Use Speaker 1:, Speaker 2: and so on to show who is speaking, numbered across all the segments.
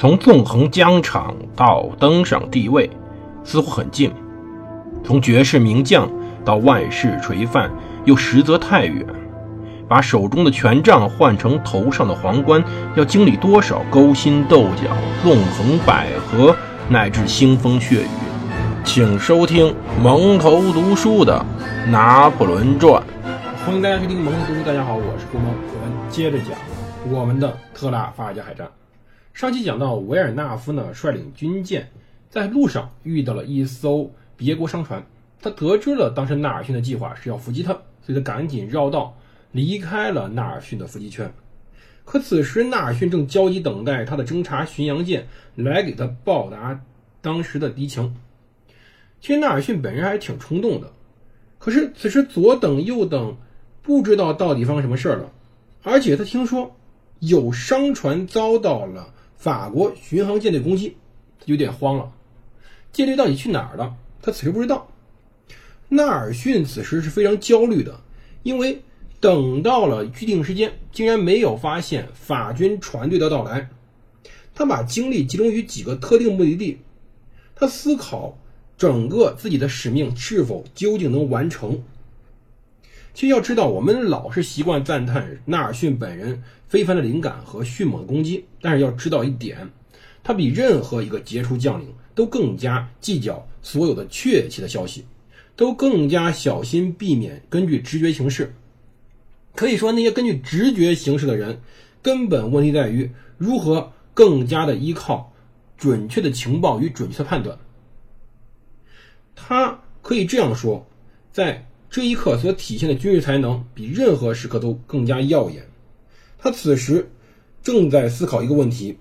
Speaker 1: 从纵横疆场到登上帝位，似乎很近；从绝世名将到万世垂范，又实则太远。把手中的权杖换成头上的皇冠，要经历多少勾心斗角、纵横捭阖，乃至腥风血雨？请收听蒙头读书的《拿破仑传》。
Speaker 2: 欢迎大家收听蒙头读书。大家好，我是顾蒙。我们接着讲我们的特拉法尔加海战。上期讲到，维尔纳夫呢率领军舰在路上遇到了一艘别国商船，他得知了当时纳尔逊的计划是要伏击他，所以他赶紧绕道。离开了纳尔逊的伏击圈，可此时纳尔逊正焦急等待他的侦察巡洋舰来给他报答当时的敌情。其实纳尔逊本人还挺冲动的，可是此时左等右等，不知道到底发生什么事儿了。而且他听说有商船遭到了法国巡航舰队攻击，他有点慌了。舰队到底去哪儿了？他此时不知道。纳尔逊此时是非常焦虑的，因为。等到了预定时间，竟然没有发现法军船队的到来。他把精力集中于几个特定目的地，他思考整个自己的使命是否究竟能完成。其实要知道，我们老是习惯赞叹纳尔逊本人非凡的灵感和迅猛的攻击，但是要知道一点，他比任何一个杰出将领都更加计较所有的确切的消息，都更加小心避免根据直觉行事。可以说，那些根据直觉行事的人，根本问题在于如何更加的依靠准确的情报与准确的判断。他可以这样说，在这一刻所体现的军事才能，比任何时刻都更加耀眼。他此时正在思考一个问题：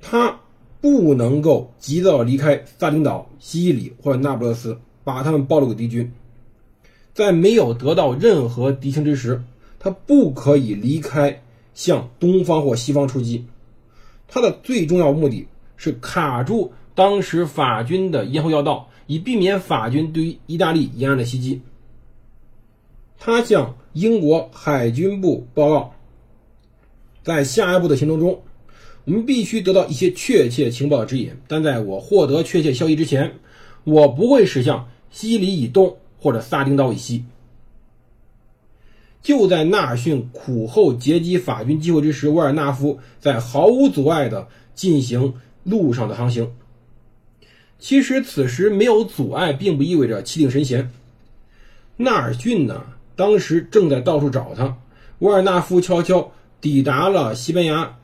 Speaker 2: 他不能够急躁离开萨丁岛、西西里或者那不勒斯，把他们暴露给敌军。在没有得到任何敌情之时，他不可以离开向东方或西方出击。他的最重要目的是卡住当时法军的咽喉要道，以避免法军对于意大利沿岸的袭击。他向英国海军部报告，在下一步的行动中，我们必须得到一些确切情报指引。但在我获得确切消息之前，我不会驶向西里以东。或者萨丁岛以西，就在纳尔逊苦候截击法军机会之时，沃尔纳夫在毫无阻碍的进行路上的航行。其实此时没有阻碍，并不意味着气定神闲。纳尔逊呢，当时正在到处找他。沃尔纳夫悄悄抵达了西班牙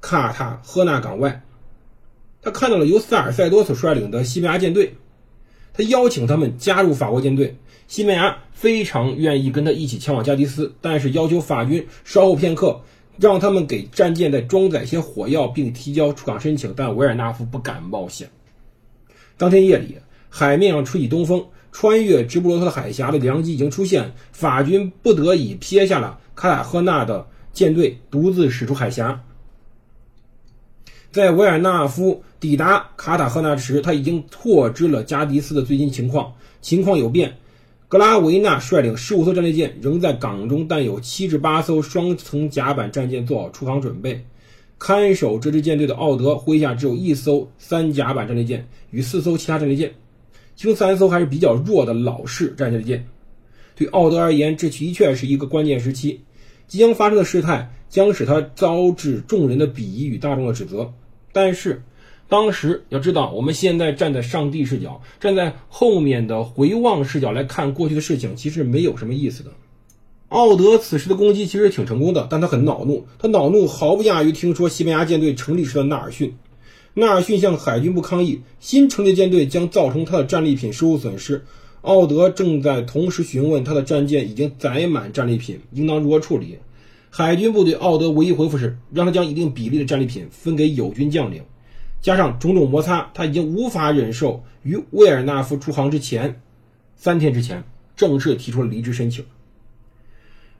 Speaker 2: 卡塔赫纳港外，他看到了由萨尔塞多所率领的西班牙舰队。他邀请他们加入法国舰队，西班牙非常愿意跟他一起前往加的斯，但是要求法军稍后片刻，让他们给战舰再装载些火药，并提交出港申请。但维尔纳夫不敢冒险。当天夜里，海面上吹起东风，穿越直布罗陀海峡的良机已经出现，法军不得已撇下了卡塔赫纳的舰队，独自驶出海峡。在维尔纳夫抵达卡塔赫纳时，他已经获知了加迪斯的最新情况。情况有变，格拉维纳率领十五艘战列舰仍在港中，但有七至八艘双层甲板战舰做好出航准备。看守这支舰队的奥德麾下只有一艘三甲板战列舰与四艘其他战列舰，其中三艘还是比较弱的老式战列舰。对奥德而言，这的确是一个关键时期，即将发生的事态将使他遭致众人的鄙夷与大众的指责。但是，当时要知道，我们现在站在上帝视角，站在后面的回望视角来看过去的事情，其实没有什么意思的。奥德此时的攻击其实挺成功的，但他很恼怒，他恼怒毫不亚于听说西班牙舰队成立时的纳尔逊。纳尔逊向海军部抗议，新成立舰队将造成他的战利品受损失。奥德正在同时询问他的战舰已经载满战利品，应当如何处理。海军部对奥德唯一回复是，让他将一定比例的战利品分给友军将领。加上种种摩擦，他已经无法忍受于威尔纳夫出航之前三天之前正式提出了离职申请。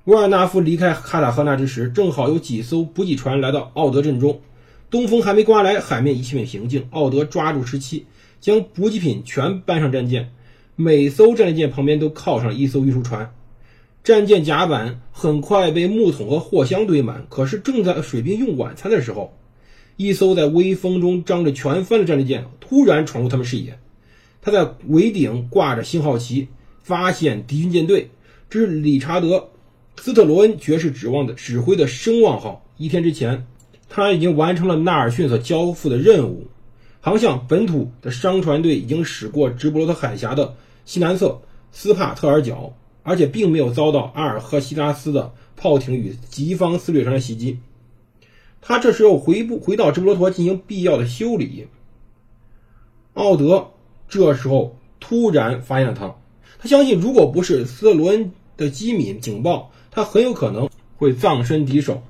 Speaker 2: 沃尔纳夫离开卡塔赫纳之时，正好有几艘补给船来到奥德镇中。东风还没刮来，海面一切平静。奥德抓住时期，将补给品全搬上战舰，每艘战列舰旁边都靠上一艘运输船。战舰甲板很快被木桶和货箱堆满，可是正在水兵用晚餐的时候，一艘在微风中张着全帆的战列舰突然闯入他们视野。他在桅顶挂着信号旗，发现敌军舰队。这是理查德·斯特罗恩爵士指望的指挥的声望号。一天之前，他已经完成了纳尔逊所交付的任务，航向本土的商船队已经驶过直布罗陀海峡的西南侧斯帕特尔角，而且并没有遭到阿尔赫西拉斯的炮艇与敌方撕掠船的袭击。他这时候回不回到直布罗陀进行必要的修理。奥德。这时候突然发现了他，他相信如果不是斯特罗恩的机敏警报，他很有可能会葬身敌手。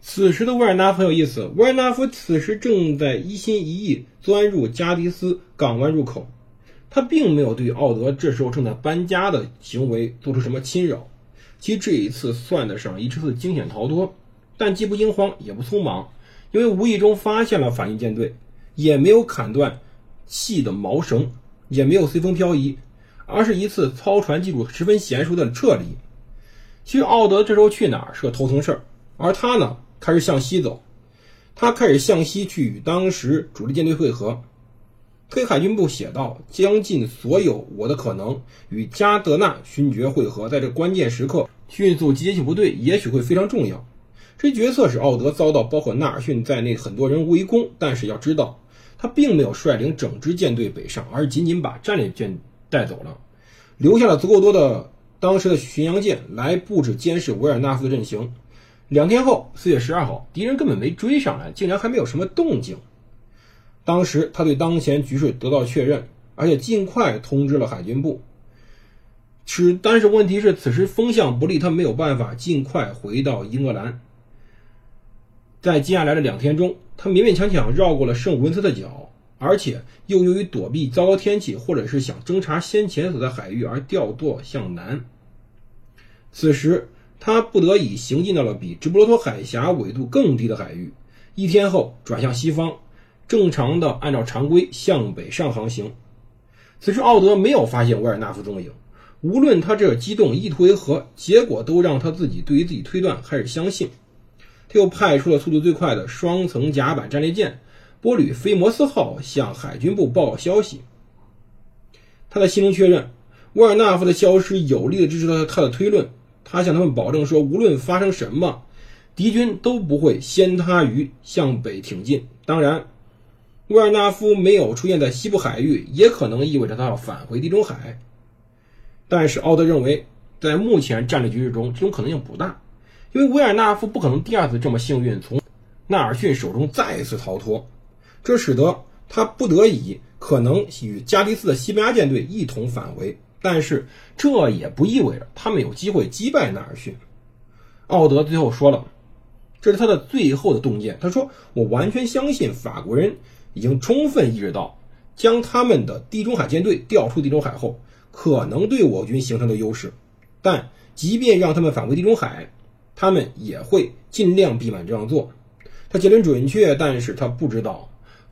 Speaker 2: 此时的维尔纳很有意思，维尔纳夫此时正在一心一意钻入加迪斯港湾入口，他并没有对奥德这时候正在搬家的行为做出什么侵扰。其实这一次算得上一次惊险逃脱，但既不惊慌也不匆忙，因为无意中发现了反应舰队，也没有砍断气的毛绳。也没有随风漂移，而是一次操船技术十分娴熟的撤离。其实奥德这时候去哪儿是个头疼事儿，而他呢开始向西走，他开始向西去与当时主力舰队会合。黑海军部写道：“将尽所有我的可能与加德纳勋爵会合，在这关键时刻迅速集结起部队，也许会非常重要。”这决策使奥德遭到包括纳尔逊在内很多人围攻，但是要知道。他并没有率领整支舰队北上，而仅仅把战列舰带走了，留下了足够多的当时的巡洋舰来布置监视维尔纳夫的阵型。两天后，四月十二号，敌人根本没追上来，竟然还没有什么动静。当时他对当前局势得到确认，而且尽快通知了海军部。是，但是问题是，此时风向不利，他没有办法尽快回到英格兰。在接下来的两天中，他勉勉强强绕过了圣文森特角，而且又由于躲避糟糕天气，或者是想侦察先前所在海域而掉舵向南。此时，他不得已行进到了比直布罗陀海峡纬度更低的海域。一天后，转向西方，正常的按照常规向北上航行。此时，奥德没有发现维尔纳夫踪影。无论他这激动意图为何，结果都让他自己对于自己推断开始相信。他又派出了速度最快的双层甲板战列舰“波吕菲摩斯号”向海军部报告消息。他在心中确认，沃尔纳夫的消失有力的支持了他的推论。他向他们保证说，无论发生什么，敌军都不会先他于向北挺进。当然，沃尔纳夫没有出现在西部海域，也可能意味着他要返回地中海。但是奥德认为，在目前战略局势中，这种可能性不大。因为维尔纳夫不可能第二次这么幸运从纳尔逊手中再次逃脱，这使得他不得已可能与加迪斯的西班牙舰队一同返回。但是这也不意味着他们有机会击败纳尔逊。奥德最后说了，这是他的最后的洞见。他说：“我完全相信法国人已经充分意识到，将他们的地中海舰队调出地中海后，可能对我军形成的优势。但即便让他们返回地中海。”他们也会尽量避免这样做。他结论准确，但是他不知道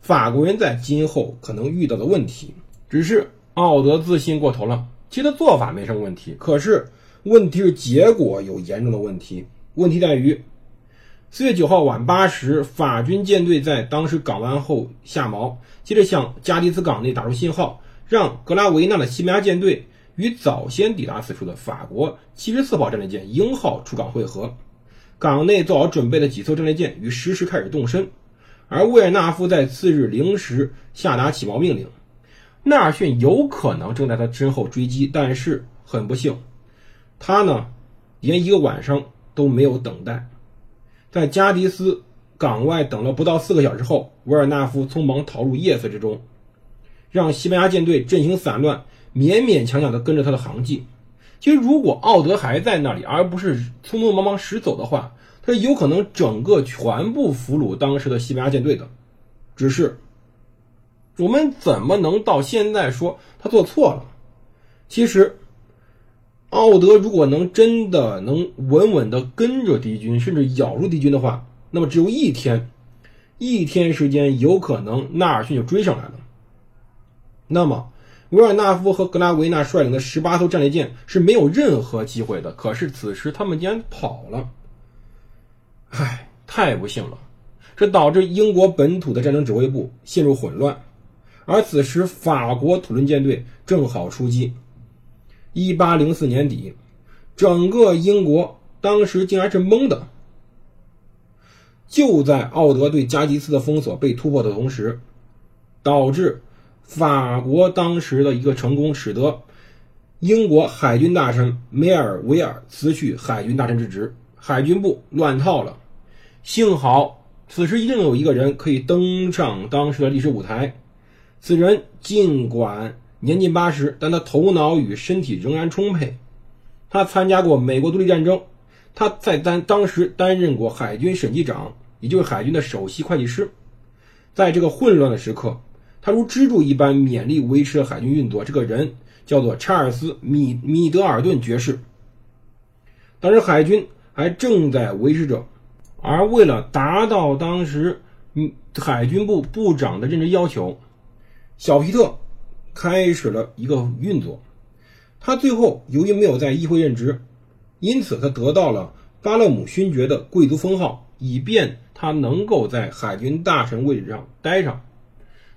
Speaker 2: 法国人在今后可能遇到的问题。只是奥德自信过头了，其实做法没什么问题，可是问题是结果有严重的问题。问题在于，四月九号晚八时，法军舰队在当时港湾后下锚，接着向加迪斯港内打出信号，让格拉维纳的西班牙舰队。与早先抵达此处的法国七十四号战列舰“鹰号”出港会合，港内做好准备的几艘战列舰于实时开始动身，而维尔纳夫在次日零时下达起锚命令。纳尔逊有可能正在他身后追击，但是很不幸，他呢连一个晚上都没有等待，在加迪斯港外等了不到四个小时后，维尔纳夫匆忙逃入夜色之中，让西班牙舰队阵型散乱。勉勉强强地跟着他的航迹。其实，如果奥德还在那里，而不是匆匆忙忙驶走的话，他有可能整个全部俘虏当时的西班牙舰队的。只是，我们怎么能到现在说他做错了？其实，奥德如果能真的能稳稳地跟着敌军，甚至咬住敌军的话，那么只有一天，一天时间，有可能纳尔逊就追上来了。那么。维尔纳夫和格拉维纳率领的十八艘战列舰是没有任何机会的。可是此时他们竟然跑了，唉，太不幸了！这导致英国本土的战争指挥部陷入混乱。而此时，法国土伦舰队正好出击。一八零四年底，整个英国当时竟然是懵的。就在奥德对加吉斯的封锁被突破的同时，导致法国当时的一个成功，使得英国海军大臣梅尔维尔辞去海军大臣之职，海军部乱套了。幸好此时一定有一个人可以登上当时的历史舞台。此人尽管年近八十，但他头脑与身体仍然充沛。他参加过美国独立战争，他在担当时担任过海军审计长，也就是海军的首席会计师。在这个混乱的时刻，他如支柱一般勉力维持了海军运作。这个人叫做查尔斯·米米德尔顿爵士。当时海军还正在维持着，而为了达到当时嗯海军部部长的任职要求。小皮特开始了一个运作，他最后由于没有在议会任职，因此他得到了巴勒姆勋爵的贵族封号，以便他能够在海军大臣位置上待上。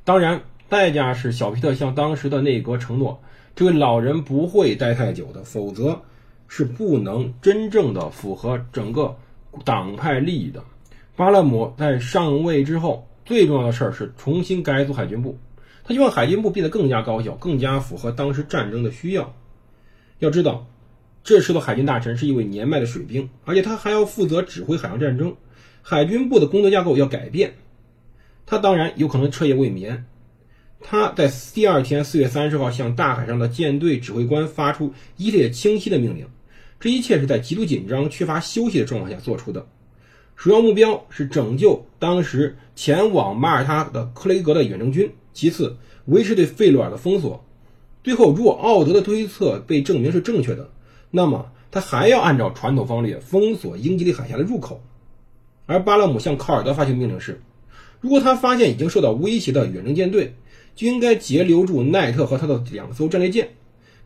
Speaker 2: 当然，代价是小皮特向当时的内阁承诺，这位老人不会待太久的，否则是不能真正的符合整个党派利益的。巴勒姆在上位之后，最重要的事儿是重新改组海军部。他希望海军部变得更加高效，更加符合当时战争的需要。要知道，这时的海军大臣是一位年迈的水兵，而且他还要负责指挥海上战争。海军部的工作架构要改变，他当然有可能彻夜未眠。他在第二天四月三十号向大海上的舰队指挥官发出一列清晰的命令，这一切是在极度紧张、缺乏休息的状况下做出的。首要目标是拯救当时前往马耳他的克雷格的远征军。其次，维持对费洛尔的封锁。最后，如果奥德的推测被证明是正确的，那么他还要按照传统方略封锁英吉利海峡的入口。而巴勒姆向考尔德发出命令是：如果他发现已经受到威胁的远征舰队，就应该截留住奈特和他的两艘战列舰。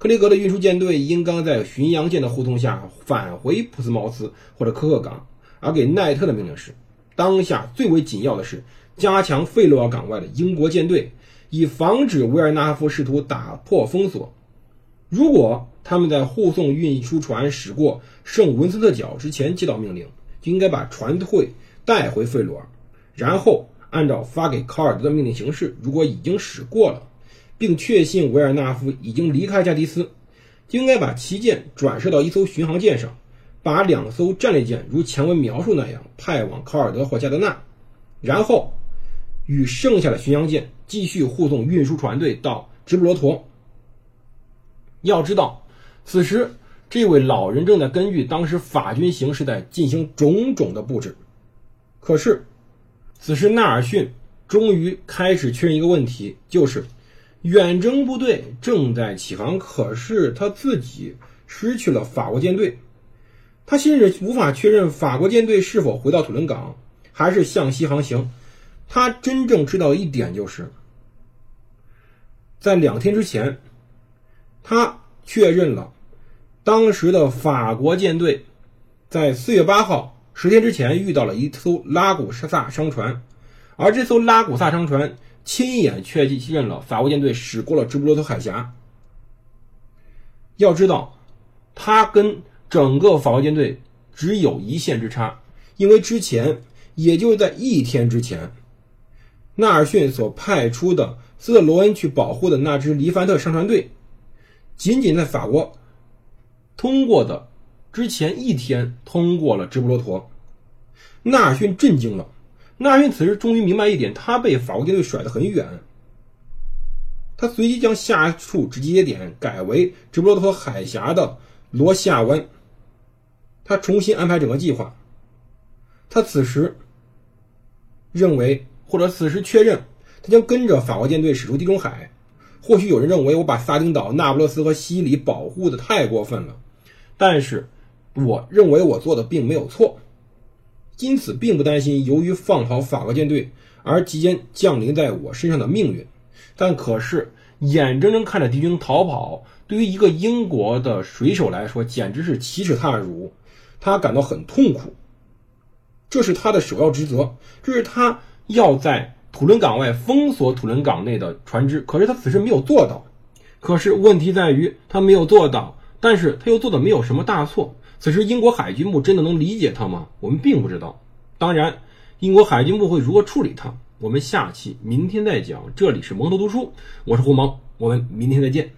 Speaker 2: 克雷格的运输舰队应当在巡洋舰的护送下返回普斯茅斯或者科克港。而给奈特的命令是：当下最为紧要的是加强费洛尔港外的英国舰队。以防止维尔纳夫试图打破封锁。如果他们在护送运输船驶过圣文森特角之前接到命令，就应该把船队带回费罗尔，然后按照发给考尔德的命令行事。如果已经驶过了，并确信维尔纳夫已经离开加迪斯，就应该把旗舰转射到一艘巡航舰上，把两艘战列舰如前文描述那样派往考尔德或加德纳，然后与剩下的巡洋舰。继续护送运输船队到直布罗陀。要知道，此时这位老人正在根据当时法军形势在进行种种的布置。可是，此时纳尔逊终于开始确认一个问题，就是远征部队正在起航，可是他自己失去了法国舰队。他甚至无法确认法国舰队是否回到土伦港，还是向西航行。他真正知道一点就是。在两天之前，他确认了当时的法国舰队在四月八号十天之前遇到了一艘拉古萨商船，而这艘拉古萨商船亲眼确认了法国舰队驶过了直布罗陀海峡。要知道，他跟整个法国舰队只有一线之差，因为之前，也就是在一天之前，纳尔逊所派出的。斯特罗恩去保护的那支黎凡特商船队，仅仅在法国通过的之前一天通过了直布罗陀。纳尔逊震惊了。纳尔逊此时终于明白一点：他被法国舰队甩得很远。他随即将下一处直接点改为直布罗陀海峡的罗西亚湾。他重新安排整个计划。他此时认为，或者此时确认。他将跟着法国舰队驶出地中海。或许有人认为我把萨丁岛、那不勒斯和西里保护的太过分了，但是我认为我做的并没有错，因此并不担心由于放跑法国舰队而即将降临在我身上的命运。但可是眼睁睁看着敌军逃跑，对于一个英国的水手来说简直是奇耻大辱，他感到很痛苦。这是他的首要职责，这是他要在土伦港外封锁土伦港内的船只。可是他此时没有做到。可是问题在于他没有做到，但是他又做的没有什么大错。此时英国海军部真的能理解他吗？我们并不知道。当然，英国海军部会如何处理他，我们下期明天再讲。这里是蒙头读书，我是胡蒙，我们明天再见。